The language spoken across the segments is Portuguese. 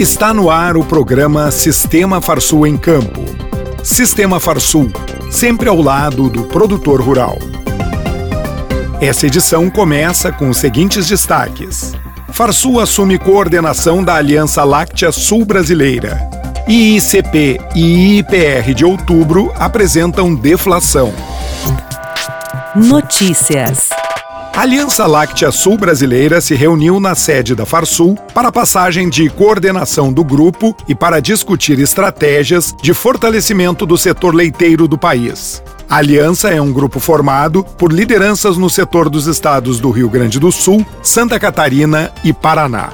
Está no ar o programa Sistema Farsul em Campo. Sistema Farsul, sempre ao lado do produtor rural. Essa edição começa com os seguintes destaques. Farsul assume coordenação da Aliança Láctea Sul Brasileira. IICP e IIPR de outubro apresentam deflação. Notícias. Aliança Láctea Sul Brasileira se reuniu na sede da Farsul para a passagem de coordenação do grupo e para discutir estratégias de fortalecimento do setor leiteiro do país. A aliança é um grupo formado por lideranças no setor dos estados do Rio Grande do Sul, Santa Catarina e Paraná.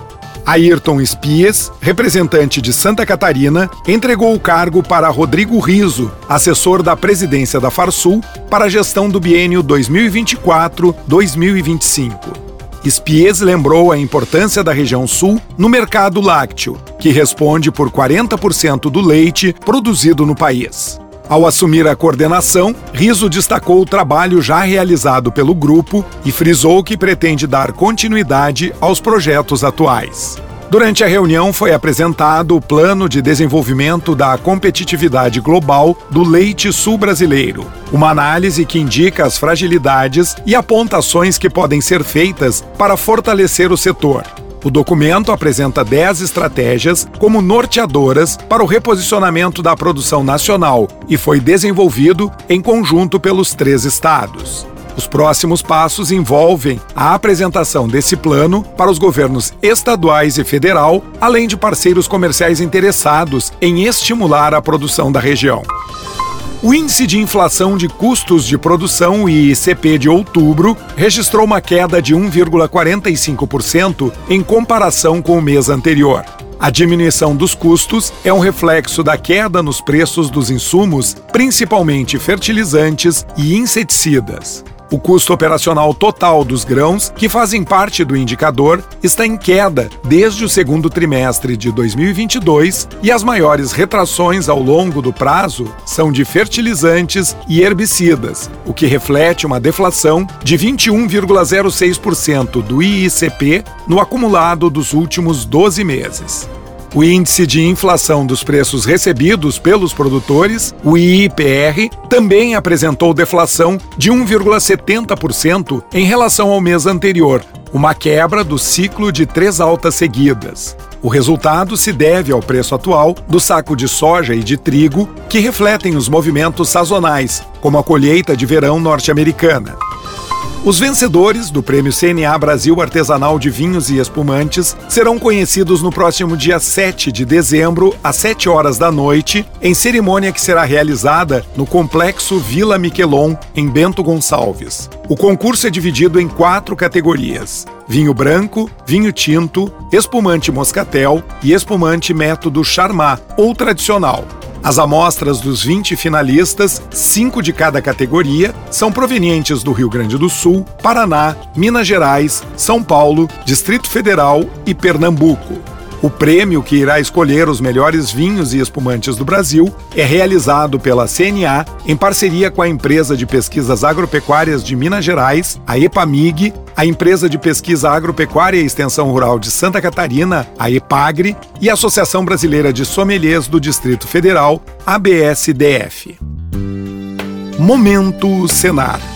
Ayrton Espias, representante de Santa Catarina, entregou o cargo para Rodrigo Riso, assessor da presidência da Farsul, para a gestão do biênio 2024-2025. Espies lembrou a importância da região sul no mercado lácteo, que responde por 40% do leite produzido no país. Ao assumir a coordenação, Riso destacou o trabalho já realizado pelo grupo e frisou que pretende dar continuidade aos projetos atuais. Durante a reunião foi apresentado o Plano de Desenvolvimento da Competitividade Global do Leite Sul Brasileiro, uma análise que indica as fragilidades e apontações que podem ser feitas para fortalecer o setor. O documento apresenta 10 estratégias como norteadoras para o reposicionamento da produção nacional e foi desenvolvido em conjunto pelos três estados. Os próximos passos envolvem a apresentação desse plano para os governos estaduais e federal, além de parceiros comerciais interessados em estimular a produção da região. O índice de inflação de custos de produção, o ICP de outubro, registrou uma queda de 1,45% em comparação com o mês anterior. A diminuição dos custos é um reflexo da queda nos preços dos insumos, principalmente fertilizantes e inseticidas. O custo operacional total dos grãos, que fazem parte do indicador, está em queda desde o segundo trimestre de 2022 e as maiores retrações ao longo do prazo são de fertilizantes e herbicidas, o que reflete uma deflação de 21,06% do IICP no acumulado dos últimos 12 meses. O índice de inflação dos preços recebidos pelos produtores, o IIPR, também apresentou deflação de 1,70% em relação ao mês anterior, uma quebra do ciclo de três altas seguidas. O resultado se deve ao preço atual do saco de soja e de trigo, que refletem os movimentos sazonais, como a colheita de verão norte-americana. Os vencedores do Prêmio CNA Brasil Artesanal de Vinhos e Espumantes serão conhecidos no próximo dia 7 de dezembro, às 7 horas da noite, em cerimônia que será realizada no Complexo Vila Miquelon, em Bento Gonçalves. O concurso é dividido em quatro categorias: vinho branco, vinho tinto, espumante moscatel e espumante método Charmat ou tradicional. As amostras dos 20 finalistas, cinco de cada categoria, são provenientes do Rio Grande do Sul, Paraná, Minas Gerais, São Paulo, Distrito Federal e Pernambuco. O prêmio que irá escolher os melhores vinhos e espumantes do Brasil é realizado pela CNA em parceria com a empresa de pesquisas agropecuárias de Minas Gerais, a EPAMIG, a empresa de pesquisa agropecuária e extensão rural de Santa Catarina, a EPAGRE, e a Associação Brasileira de Sommeliers do Distrito Federal, ABSDF. Momento Senar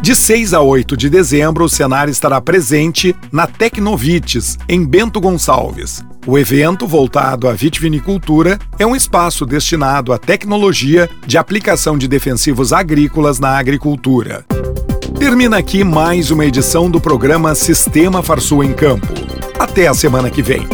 De 6 a 8 de dezembro, o Senar estará presente na Tecnovites, em Bento Gonçalves. O evento, voltado à vitivinicultura, é um espaço destinado à tecnologia de aplicação de defensivos agrícolas na agricultura. Termina aqui mais uma edição do programa Sistema Farsul em Campo. Até a semana que vem.